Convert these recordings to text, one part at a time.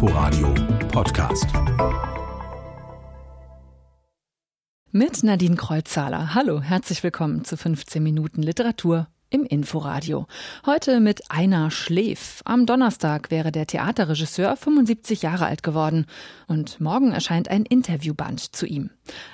Inforadio Podcast. Mit Nadine Kreuzzahler. Hallo, herzlich willkommen zu 15 Minuten Literatur im Inforadio. Heute mit Einer Schläf. Am Donnerstag wäre der Theaterregisseur 75 Jahre alt geworden und morgen erscheint ein Interviewband zu ihm.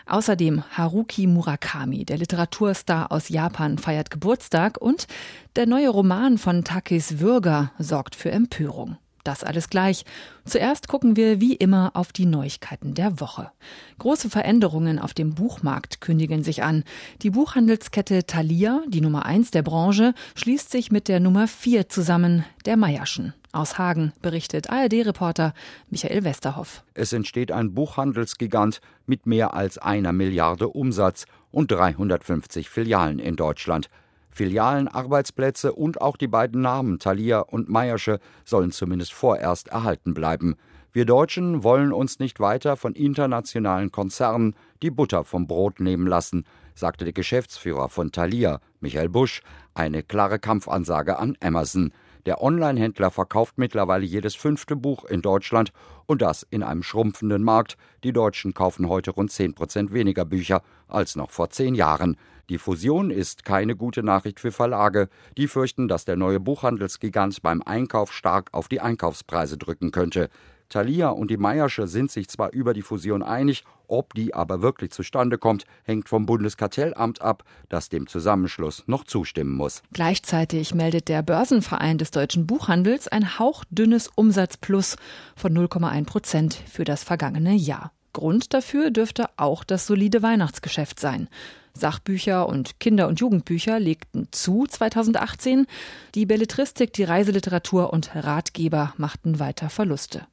Außerdem Haruki Murakami, der Literaturstar aus Japan, feiert Geburtstag und der neue Roman von Takis Würger sorgt für Empörung. Das alles gleich. Zuerst gucken wir wie immer auf die Neuigkeiten der Woche. Große Veränderungen auf dem Buchmarkt kündigen sich an. Die Buchhandelskette Thalia, die Nummer eins der Branche, schließt sich mit der Nummer vier zusammen, der Meierschen. Aus Hagen berichtet ARD-Reporter Michael Westerhoff. Es entsteht ein Buchhandelsgigant mit mehr als einer Milliarde Umsatz und 350 Filialen in Deutschland. Filialen, Arbeitsplätze und auch die beiden Namen Thalia und Meiersche sollen zumindest vorerst erhalten bleiben. Wir Deutschen wollen uns nicht weiter von internationalen Konzernen die Butter vom Brot nehmen lassen, sagte der Geschäftsführer von Thalia, Michael Busch, eine klare Kampfansage an Amazon. Der Online-Händler verkauft mittlerweile jedes fünfte Buch in Deutschland und das in einem schrumpfenden Markt. Die Deutschen kaufen heute rund zehn Prozent weniger Bücher als noch vor zehn Jahren. Die Fusion ist keine gute Nachricht für Verlage. Die fürchten, dass der neue Buchhandelsgigant beim Einkauf stark auf die Einkaufspreise drücken könnte. Thalia und die Meiersche sind sich zwar über die Fusion einig, ob die aber wirklich zustande kommt, hängt vom Bundeskartellamt ab, das dem Zusammenschluss noch zustimmen muss. Gleichzeitig meldet der Börsenverein des deutschen Buchhandels ein hauchdünnes Umsatzplus von 0,1 Prozent für das vergangene Jahr. Grund dafür dürfte auch das solide Weihnachtsgeschäft sein. Sachbücher und Kinder- und Jugendbücher legten zu 2018. Die Belletristik, die Reiseliteratur und Ratgeber machten weiter Verluste.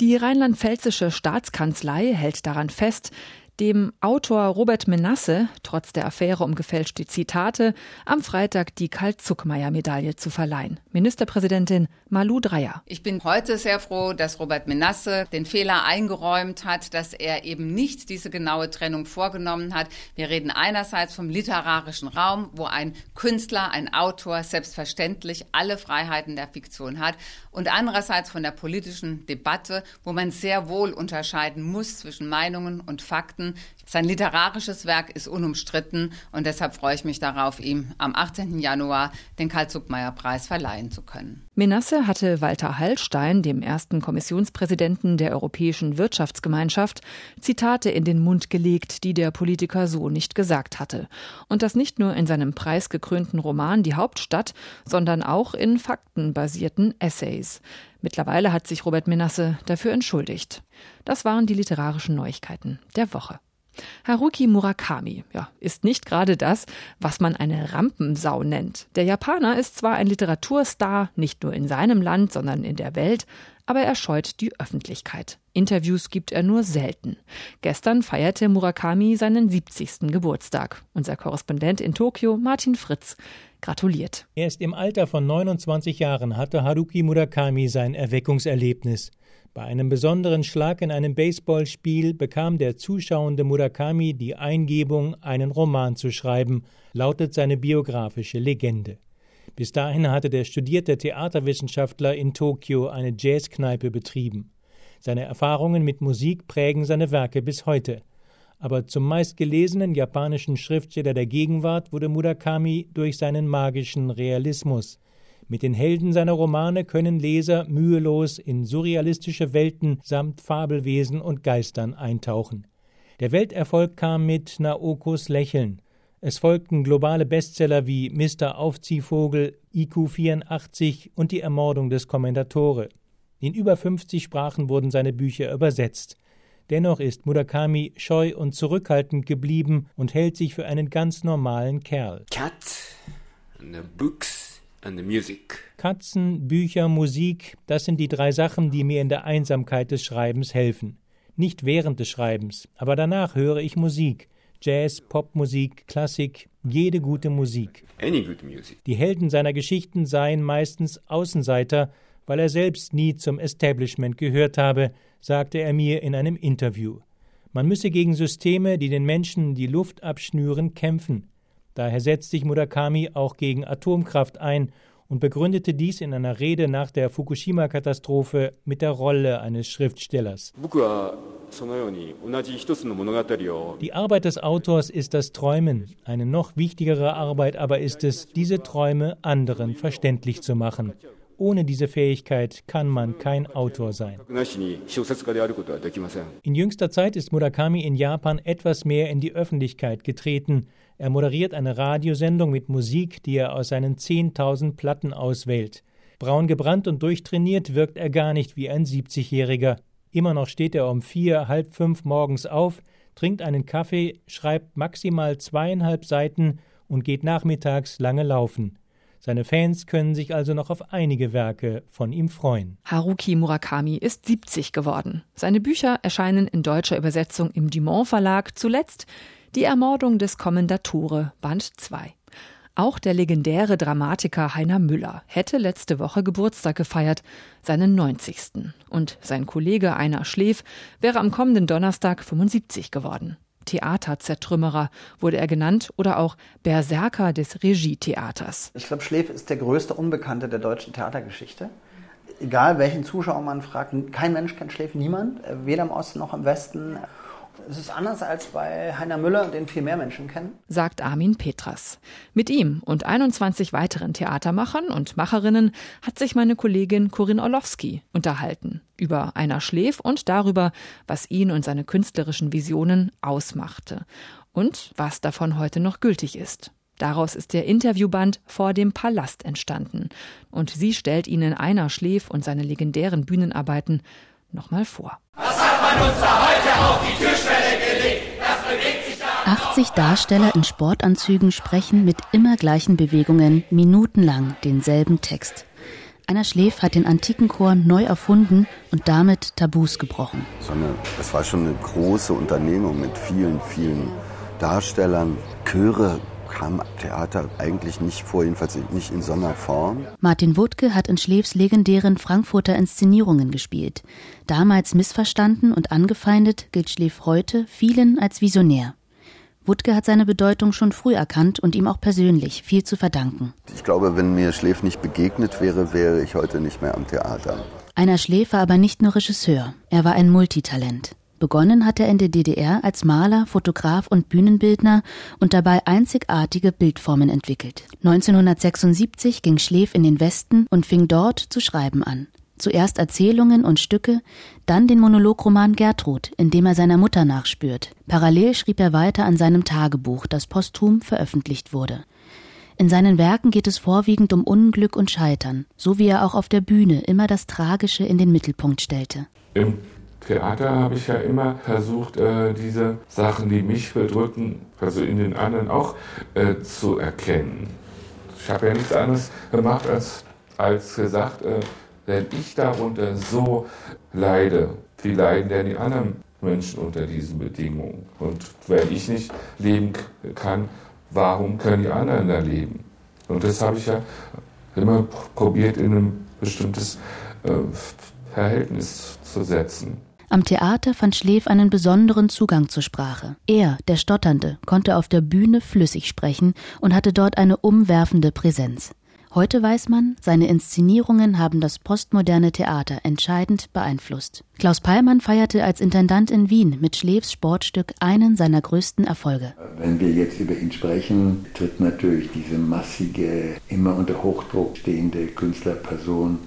Die rheinland-pfälzische Staatskanzlei hält daran fest, dem Autor Robert Menasse, trotz der Affäre um gefälschte Zitate, am Freitag die Karl-Zuckmeier-Medaille zu verleihen. Ministerpräsidentin Malu Dreyer. Ich bin heute sehr froh, dass Robert Menasse den Fehler eingeräumt hat, dass er eben nicht diese genaue Trennung vorgenommen hat. Wir reden einerseits vom literarischen Raum, wo ein Künstler, ein Autor selbstverständlich alle Freiheiten der Fiktion hat und andererseits von der politischen Debatte, wo man sehr wohl unterscheiden muss zwischen Meinungen und Fakten. Sein literarisches Werk ist unumstritten und deshalb freue ich mich darauf, ihm am 18. Januar den Karl-Zuckmeier-Preis verleihen zu können. Menasse hatte Walter Hallstein, dem ersten Kommissionspräsidenten der Europäischen Wirtschaftsgemeinschaft, Zitate in den Mund gelegt, die der Politiker so nicht gesagt hatte. Und das nicht nur in seinem preisgekrönten Roman Die Hauptstadt, sondern auch in faktenbasierten Essays. Mittlerweile hat sich Robert Menasse dafür entschuldigt. Das waren die literarischen Neuigkeiten der Woche. Haruki Murakami ja, ist nicht gerade das, was man eine Rampensau nennt. Der Japaner ist zwar ein Literaturstar, nicht nur in seinem Land, sondern in der Welt, aber er scheut die Öffentlichkeit. Interviews gibt er nur selten. Gestern feierte Murakami seinen 70. Geburtstag. Unser Korrespondent in Tokio, Martin Fritz, gratuliert. Erst im Alter von 29 Jahren hatte Haruki Murakami sein Erweckungserlebnis. Bei einem besonderen Schlag in einem Baseballspiel bekam der zuschauende Murakami die Eingebung, einen Roman zu schreiben, lautet seine biografische Legende. Bis dahin hatte der studierte Theaterwissenschaftler in Tokio eine Jazzkneipe betrieben. Seine Erfahrungen mit Musik prägen seine Werke bis heute. Aber zum meistgelesenen japanischen Schriftsteller der Gegenwart wurde Murakami durch seinen magischen Realismus. Mit den Helden seiner Romane können Leser mühelos in surrealistische Welten samt Fabelwesen und Geistern eintauchen. Der Welterfolg kam mit Naokos Lächeln. Es folgten globale Bestseller wie Mr. Aufziehvogel, IQ 84 und die Ermordung des Kommendatore. In über 50 Sprachen wurden seine Bücher übersetzt. Dennoch ist Murakami scheu und zurückhaltend geblieben und hält sich für einen ganz normalen Kerl. Cat and the books and the music. Katzen, Bücher, Musik, das sind die drei Sachen, die mir in der Einsamkeit des Schreibens helfen. Nicht während des Schreibens, aber danach höre ich Musik. Jazz, Popmusik, Klassik, jede gute Musik. Any good music. Die Helden seiner Geschichten seien meistens Außenseiter, weil er selbst nie zum Establishment gehört habe, sagte er mir in einem Interview. Man müsse gegen Systeme, die den Menschen die Luft abschnüren, kämpfen. Daher setzt sich Murakami auch gegen Atomkraft ein und begründete dies in einer Rede nach der Fukushima-Katastrophe mit der Rolle eines Schriftstellers. Die Arbeit des Autors ist das Träumen. Eine noch wichtigere Arbeit aber ist es, diese Träume anderen verständlich zu machen. Ohne diese Fähigkeit kann man kein Autor sein. In jüngster Zeit ist Murakami in Japan etwas mehr in die Öffentlichkeit getreten. Er moderiert eine Radiosendung mit Musik, die er aus seinen 10.000 Platten auswählt. Braun gebrannt und durchtrainiert wirkt er gar nicht wie ein 70-Jähriger. Immer noch steht er um vier, halb fünf morgens auf, trinkt einen Kaffee, schreibt maximal zweieinhalb Seiten und geht nachmittags lange laufen. Seine Fans können sich also noch auf einige Werke von ihm freuen. Haruki Murakami ist 70 geworden. Seine Bücher erscheinen in deutscher Übersetzung im Dumont Verlag, zuletzt Die Ermordung des Kommendatore, Band 2. Auch der legendäre Dramatiker Heiner Müller hätte letzte Woche Geburtstag gefeiert, seinen 90. Und sein Kollege Einer Schläf wäre am kommenden Donnerstag 75 geworden. Theaterzertrümmerer wurde er genannt oder auch Berserker des Regietheaters. Ich glaube, Schläf ist der größte Unbekannte der deutschen Theatergeschichte. Egal welchen Zuschauer man fragt, kein Mensch kennt Schläf, niemand, weder im Osten noch im Westen. Es ist anders als bei Heiner Müller, den viel mehr Menschen kennen. Sagt Armin Petras. Mit ihm und 21 weiteren Theatermachern und Macherinnen hat sich meine Kollegin Corinne Orlowski unterhalten. Über Einer Schläf und darüber, was ihn und seine künstlerischen Visionen ausmachte. Und was davon heute noch gültig ist. Daraus ist der Interviewband Vor dem Palast entstanden. Und sie stellt Ihnen Einer Schläf und seine legendären Bühnenarbeiten nochmal vor. Was hat man uns da heute auf die Türschwelle gelegt? Das bewegt sich da 80 Darsteller in Sportanzügen sprechen mit immer gleichen Bewegungen minutenlang denselben Text. Einer Schläf hat den antiken Chor neu erfunden und damit Tabus gebrochen. Das war schon eine große Unternehmung mit vielen, vielen Darstellern. Chöre kam Theater eigentlich nicht vor, jedenfalls nicht in so einer Form. Martin Wuttke hat in Schläfs legendären Frankfurter Inszenierungen gespielt. Damals missverstanden und angefeindet gilt Schläf heute vielen als Visionär. Wuttke hat seine Bedeutung schon früh erkannt und ihm auch persönlich viel zu verdanken. Ich glaube, wenn mir Schläf nicht begegnet wäre, wäre ich heute nicht mehr am Theater. Einer Schläf war aber nicht nur Regisseur, er war ein Multitalent. Begonnen hat er in der DDR als Maler, Fotograf und Bühnenbildner und dabei einzigartige Bildformen entwickelt. 1976 ging Schläf in den Westen und fing dort zu schreiben an. Zuerst Erzählungen und Stücke, dann den Monologroman Gertrud, in dem er seiner Mutter nachspürt. Parallel schrieb er weiter an seinem Tagebuch, das posthum veröffentlicht wurde. In seinen Werken geht es vorwiegend um Unglück und Scheitern, so wie er auch auf der Bühne immer das Tragische in den Mittelpunkt stellte. Im Theater habe ich ja immer versucht, äh, diese Sachen, die mich bedrücken, also in den anderen auch äh, zu erkennen. Ich habe ja nichts anderes gemacht, als, als gesagt, äh, wenn ich darunter so leide, wie leiden denn die anderen Menschen unter diesen Bedingungen? Und wenn ich nicht leben kann, warum können die anderen da leben? Und das habe ich ja immer probiert, in ein bestimmtes äh, Verhältnis zu setzen. Am Theater fand Schläf einen besonderen Zugang zur Sprache. Er, der Stotternde, konnte auf der Bühne flüssig sprechen und hatte dort eine umwerfende Präsenz. Heute weiß man, seine Inszenierungen haben das postmoderne Theater entscheidend beeinflusst. Klaus Peilmann feierte als Intendant in Wien mit Schläfs Sportstück einen seiner größten Erfolge. Wenn wir jetzt über ihn sprechen, tritt natürlich diese massige, immer unter Hochdruck stehende Künstlerperson,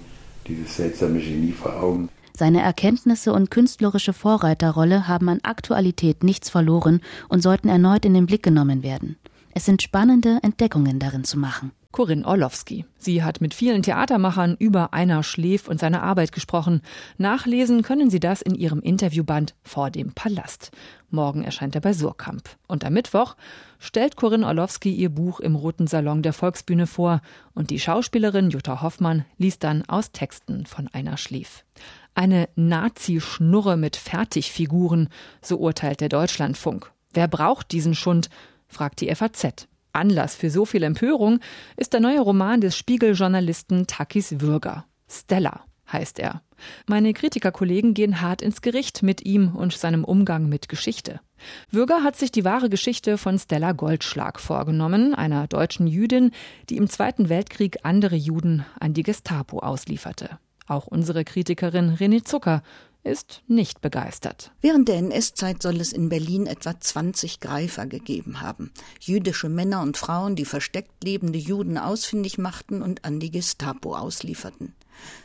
dieses seltsame Genie vor Augen. Seine Erkenntnisse und künstlerische Vorreiterrolle haben an Aktualität nichts verloren und sollten erneut in den Blick genommen werden. Es sind spannende Entdeckungen darin zu machen. Corinne Orlowski. Sie hat mit vielen Theatermachern über Einer Schläf und seine Arbeit gesprochen. Nachlesen können Sie das in ihrem Interviewband Vor dem Palast. Morgen erscheint er bei Surkamp. Und am Mittwoch stellt Corinne Orlowski ihr Buch im Roten Salon der Volksbühne vor und die Schauspielerin Jutta Hoffmann liest dann aus Texten von Einer Schläf. Eine Nazi-Schnurre mit Fertigfiguren, so urteilt der Deutschlandfunk. Wer braucht diesen Schund? fragt die FAZ. Anlass für so viel Empörung ist der neue Roman des Spiegeljournalisten Takis Würger, Stella. heißt er. Meine Kritikerkollegen gehen hart ins Gericht mit ihm und seinem Umgang mit Geschichte. Würger hat sich die wahre Geschichte von Stella Goldschlag vorgenommen, einer deutschen Jüdin, die im Zweiten Weltkrieg andere Juden an die Gestapo auslieferte. Auch unsere Kritikerin René Zucker ist nicht begeistert. Während der NS-Zeit soll es in Berlin etwa 20 Greifer gegeben haben. Jüdische Männer und Frauen, die versteckt lebende Juden ausfindig machten und an die Gestapo auslieferten.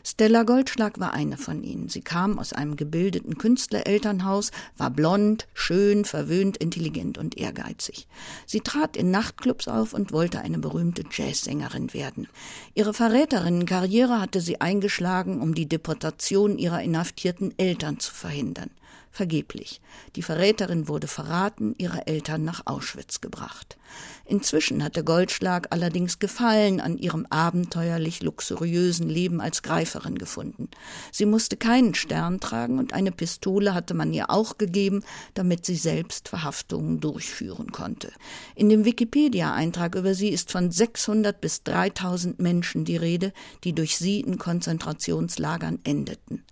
Stella Goldschlag war eine von ihnen. Sie kam aus einem gebildeten Künstlerelternhaus, war blond, schön, verwöhnt, intelligent und ehrgeizig. Sie trat in Nachtclubs auf und wollte eine berühmte Jazzsängerin werden. Ihre Verräterinnenkarriere hatte sie eingeschlagen, um die Deportation ihrer inhaftierten Eltern zu verhindern. Vergeblich. Die Verräterin wurde verraten, ihre Eltern nach Auschwitz gebracht. Inzwischen hatte Goldschlag allerdings Gefallen an ihrem abenteuerlich luxuriösen Leben als Greiferin gefunden. Sie musste keinen Stern tragen und eine Pistole hatte man ihr auch gegeben, damit sie selbst Verhaftungen durchführen konnte. In dem Wikipedia-Eintrag über sie ist von 600 bis 3000 Menschen die Rede, die durch sie in Konzentrationslagern endeten.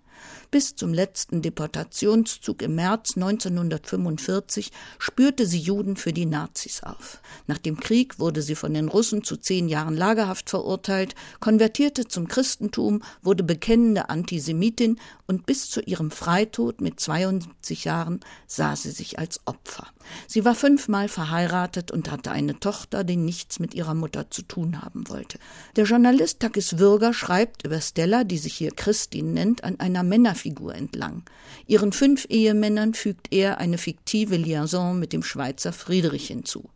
Bis zum letzten Deportationszug im März 1945 spürte sie Juden für die Nazis auf. Nach dem Krieg wurde sie von den Russen zu zehn Jahren Lagerhaft verurteilt, konvertierte zum Christentum, wurde bekennende Antisemitin und bis zu ihrem Freitod mit 72 Jahren sah sie sich als Opfer. Sie war fünfmal verheiratet und hatte eine Tochter, die nichts mit ihrer Mutter zu tun haben wollte. Der Journalist Takis Würger schreibt über Stella, die sich hier Christin nennt, an einer Männerfigur entlang. Ihren fünf Ehemännern fügt er eine fiktive Liaison mit dem Schweizer Friedrich hinzu.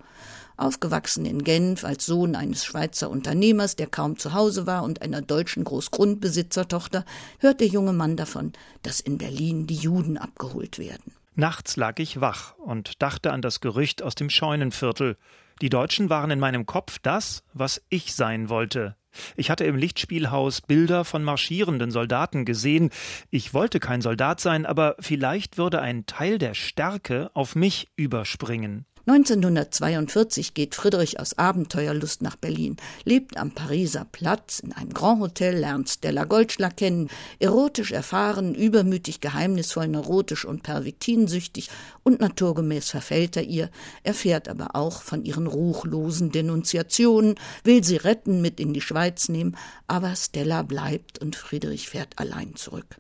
Aufgewachsen in Genf als Sohn eines Schweizer Unternehmers, der kaum zu Hause war, und einer deutschen Großgrundbesitzertochter, hört der junge Mann davon, dass in Berlin die Juden abgeholt werden. Nachts lag ich wach und dachte an das Gerücht aus dem Scheunenviertel. Die Deutschen waren in meinem Kopf das, was ich sein wollte. Ich hatte im Lichtspielhaus Bilder von marschierenden Soldaten gesehen. Ich wollte kein Soldat sein, aber vielleicht würde ein Teil der Stärke auf mich überspringen. 1942 geht Friedrich aus Abenteuerlust nach Berlin, lebt am Pariser Platz in einem Grand Hotel, lernt Stella Goldschlag kennen, erotisch erfahren, übermütig, geheimnisvoll, neurotisch und perviktinsüchtig und naturgemäß verfällt er ihr, erfährt aber auch von ihren ruchlosen Denunziationen, will sie retten, mit in die Schweiz nehmen, aber Stella bleibt und Friedrich fährt allein zurück.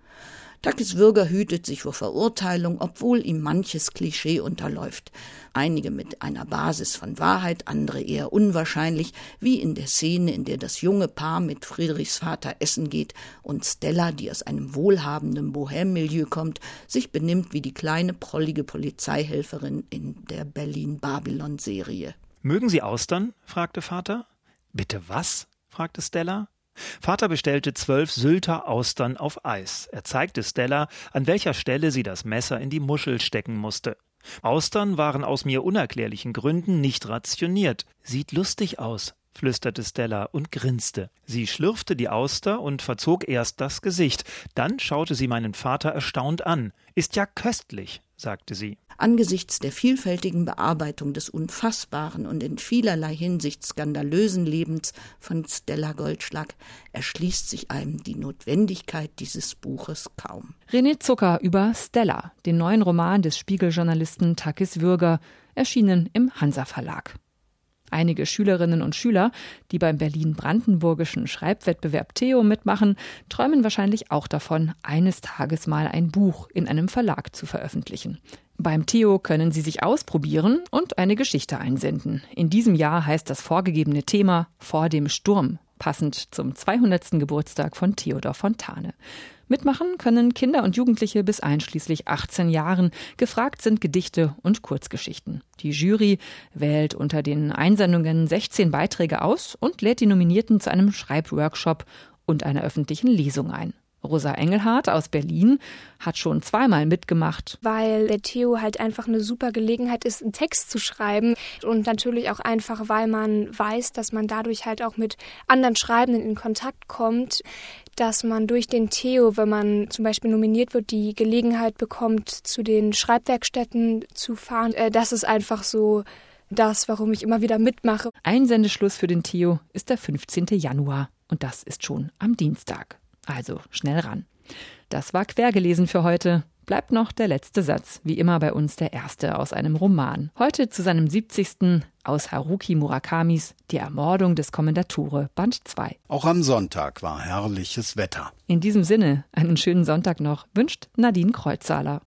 Takis Würger hütet sich vor Verurteilung, obwohl ihm manches Klischee unterläuft. Einige mit einer Basis von Wahrheit, andere eher unwahrscheinlich, wie in der Szene, in der das junge Paar mit Friedrichs Vater essen geht und Stella, die aus einem wohlhabenden Bohème-Milieu kommt, sich benimmt wie die kleine prollige Polizeihelferin in der Berlin-Babylon-Serie. Mögen Sie Austern? fragte Vater. Bitte was? fragte Stella. Vater bestellte zwölf Sylter Austern auf Eis. Er zeigte Stella, an welcher Stelle sie das Messer in die Muschel stecken musste. Austern waren aus mir unerklärlichen Gründen nicht rationiert. Sieht lustig aus, flüsterte Stella und grinste. Sie schlürfte die Auster und verzog erst das Gesicht. Dann schaute sie meinen Vater erstaunt an. Ist ja köstlich, sagte sie. Angesichts der vielfältigen Bearbeitung des unfassbaren und in vielerlei Hinsicht skandalösen Lebens von Stella Goldschlag erschließt sich einem die Notwendigkeit dieses Buches kaum. René Zucker über Stella, den neuen Roman des Spiegeljournalisten Takis Würger, erschienen im Hansa Verlag. Einige Schülerinnen und Schüler, die beim Berlin-Brandenburgischen Schreibwettbewerb Theo mitmachen, träumen wahrscheinlich auch davon, eines Tages mal ein Buch in einem Verlag zu veröffentlichen. Beim Theo können Sie sich ausprobieren und eine Geschichte einsenden. In diesem Jahr heißt das vorgegebene Thema Vor dem Sturm, passend zum 200. Geburtstag von Theodor Fontane. Mitmachen können Kinder und Jugendliche bis einschließlich 18 Jahren. Gefragt sind Gedichte und Kurzgeschichten. Die Jury wählt unter den Einsendungen 16 Beiträge aus und lädt die Nominierten zu einem Schreibworkshop und einer öffentlichen Lesung ein. Rosa Engelhardt aus Berlin hat schon zweimal mitgemacht. Weil der Theo halt einfach eine super Gelegenheit ist, einen Text zu schreiben und natürlich auch einfach, weil man weiß, dass man dadurch halt auch mit anderen Schreibenden in Kontakt kommt, dass man durch den Theo, wenn man zum Beispiel nominiert wird, die Gelegenheit bekommt, zu den Schreibwerkstätten zu fahren. Äh, das ist einfach so das, warum ich immer wieder mitmache. Einsendeschluss für den Theo ist der 15. Januar und das ist schon am Dienstag. Also schnell ran. Das war quergelesen für heute. Bleibt noch der letzte Satz, wie immer bei uns der erste aus einem Roman. Heute zu seinem 70. aus Haruki Murakamis Die Ermordung des Kommendatore, Band 2. Auch am Sonntag war herrliches Wetter. In diesem Sinne, einen schönen Sonntag noch, wünscht Nadine Kreuzzahler.